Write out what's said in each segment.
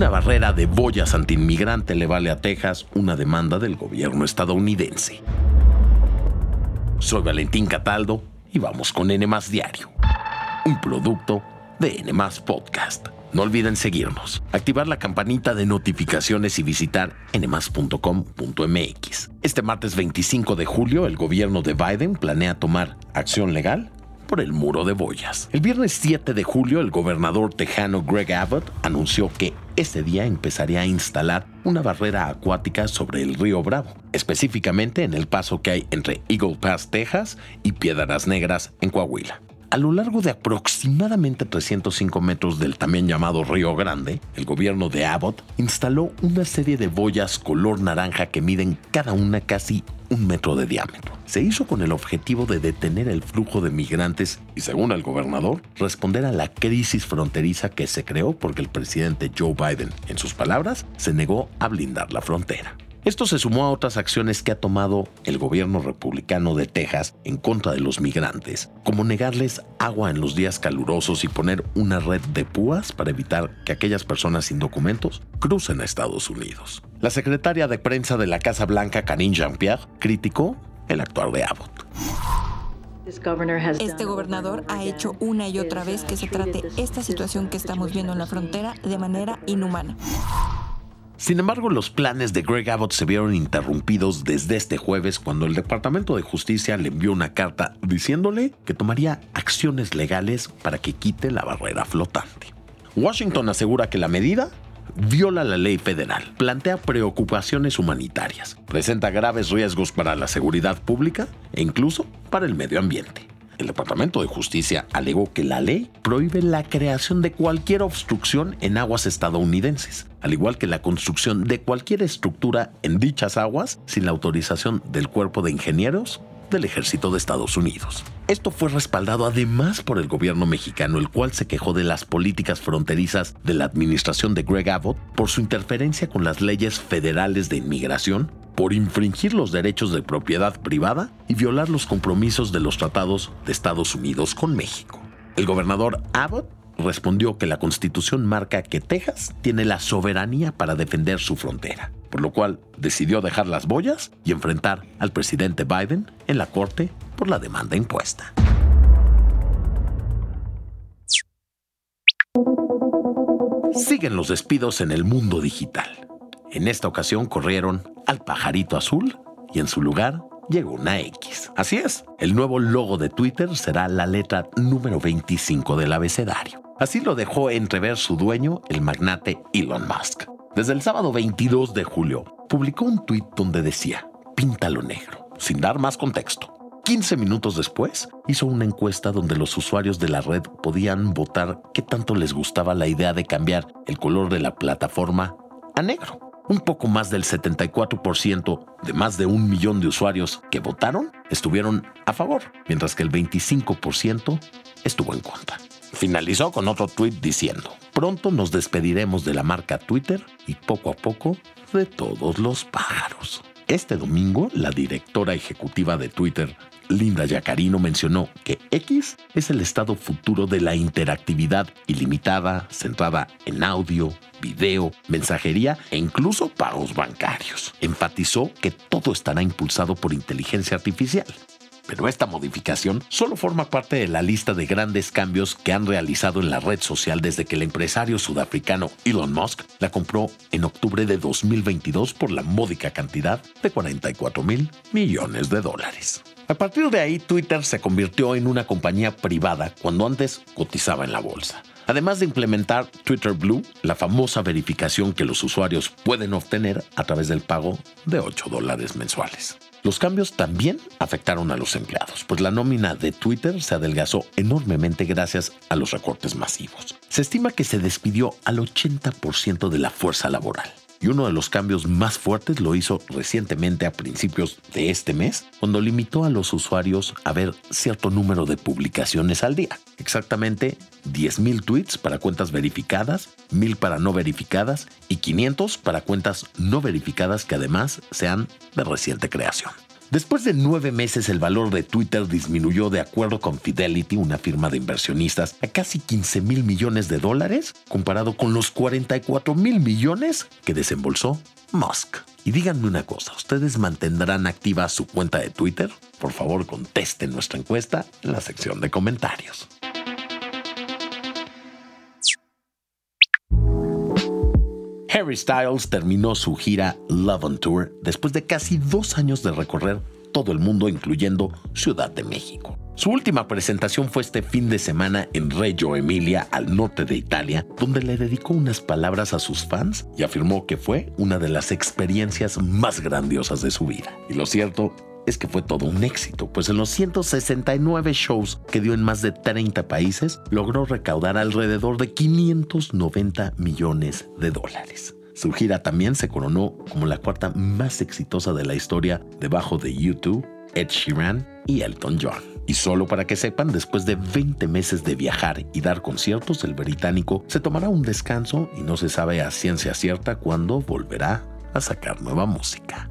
Una barrera de boyas antiinmigrante le vale a Texas una demanda del gobierno estadounidense. Soy Valentín Cataldo y vamos con N Diario, un producto de N Podcast. No olviden seguirnos, activar la campanita de notificaciones y visitar nmas.com.mx. Este martes 25 de julio, el gobierno de Biden planea tomar acción legal por el muro de boyas. El viernes 7 de julio, el gobernador tejano Greg Abbott anunció que ese día empezaría a instalar una barrera acuática sobre el río Bravo, específicamente en el paso que hay entre Eagle Pass, Texas y Piedras Negras en Coahuila. A lo largo de aproximadamente 305 metros del también llamado Río Grande, el gobierno de Abbott instaló una serie de boyas color naranja que miden cada una casi un metro de diámetro. Se hizo con el objetivo de detener el flujo de migrantes y, según el gobernador, responder a la crisis fronteriza que se creó porque el presidente Joe Biden, en sus palabras, se negó a blindar la frontera. Esto se sumó a otras acciones que ha tomado el gobierno republicano de Texas en contra de los migrantes, como negarles agua en los días calurosos y poner una red de púas para evitar que aquellas personas sin documentos crucen a Estados Unidos. La secretaria de prensa de la Casa Blanca, Karine Jean-Pierre, criticó el actual de Abbott. Este gobernador ha hecho una y otra vez que se trate esta situación que estamos viendo en la frontera de manera inhumana. Sin embargo, los planes de Greg Abbott se vieron interrumpidos desde este jueves cuando el Departamento de Justicia le envió una carta diciéndole que tomaría acciones legales para que quite la barrera flotante. Washington asegura que la medida viola la ley federal, plantea preocupaciones humanitarias, presenta graves riesgos para la seguridad pública e incluso para el medio ambiente. El Departamento de Justicia alegó que la ley prohíbe la creación de cualquier obstrucción en aguas estadounidenses, al igual que la construcción de cualquier estructura en dichas aguas sin la autorización del Cuerpo de Ingenieros del Ejército de Estados Unidos. Esto fue respaldado además por el gobierno mexicano, el cual se quejó de las políticas fronterizas de la administración de Greg Abbott por su interferencia con las leyes federales de inmigración por infringir los derechos de propiedad privada y violar los compromisos de los tratados de Estados Unidos con México. El gobernador Abbott respondió que la constitución marca que Texas tiene la soberanía para defender su frontera, por lo cual decidió dejar las boyas y enfrentar al presidente Biden en la corte por la demanda impuesta. Siguen los despidos en el mundo digital. En esta ocasión corrieron al pajarito azul y en su lugar llegó una X. Así es, el nuevo logo de Twitter será la letra número 25 del abecedario. Así lo dejó entrever su dueño, el magnate Elon Musk. Desde el sábado 22 de julio, publicó un tuit donde decía, píntalo negro, sin dar más contexto. 15 minutos después, hizo una encuesta donde los usuarios de la red podían votar qué tanto les gustaba la idea de cambiar el color de la plataforma a negro un poco más del 74% de más de un millón de usuarios que votaron estuvieron a favor, mientras que el 25% estuvo en contra. Finalizó con otro tweet diciendo, pronto nos despediremos de la marca Twitter y poco a poco de todos los pájaros. Este domingo, la directora ejecutiva de Twitter, Linda Yacarino, mencionó que X es el estado futuro de la interactividad ilimitada, centrada en audio, video, mensajería e incluso pagos bancarios. Enfatizó que todo estará impulsado por inteligencia artificial. Pero esta modificación solo forma parte de la lista de grandes cambios que han realizado en la red social desde que el empresario sudafricano Elon Musk la compró en octubre de 2022 por la módica cantidad de 44 mil millones de dólares. A partir de ahí, Twitter se convirtió en una compañía privada cuando antes cotizaba en la bolsa además de implementar Twitter Blue, la famosa verificación que los usuarios pueden obtener a través del pago de 8 dólares mensuales. Los cambios también afectaron a los empleados, pues la nómina de Twitter se adelgazó enormemente gracias a los recortes masivos. Se estima que se despidió al 80% de la fuerza laboral y uno de los cambios más fuertes lo hizo recientemente a principios de este mes, cuando limitó a los usuarios a ver cierto número de publicaciones al día. Exactamente 10.000 tweets para cuentas verificadas, 1.000 para no verificadas y 500 para cuentas no verificadas que además sean de reciente creación. Después de nueve meses, el valor de Twitter disminuyó de acuerdo con Fidelity, una firma de inversionistas, a casi 15 mil millones de dólares, comparado con los 44 mil millones que desembolsó Musk. Y díganme una cosa, ¿ustedes mantendrán activa su cuenta de Twitter? Por favor, contesten nuestra encuesta en la sección de comentarios. Styles terminó su gira Love on Tour después de casi dos años de recorrer todo el mundo, incluyendo Ciudad de México. Su última presentación fue este fin de semana en Reggio Emilia, al norte de Italia, donde le dedicó unas palabras a sus fans y afirmó que fue una de las experiencias más grandiosas de su vida. Y lo cierto es que fue todo un éxito, pues en los 169 shows que dio en más de 30 países, logró recaudar alrededor de 590 millones de dólares. Su gira también se coronó como la cuarta más exitosa de la historia debajo de YouTube, Ed Sheeran y Elton John. Y solo para que sepan, después de 20 meses de viajar y dar conciertos, el británico se tomará un descanso y no se sabe a ciencia cierta cuándo volverá a sacar nueva música.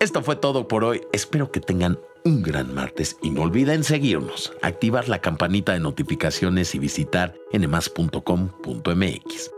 Esto fue todo por hoy. Espero que tengan un gran martes y no olviden seguirnos, activar la campanita de notificaciones y visitar nmas.com.mx.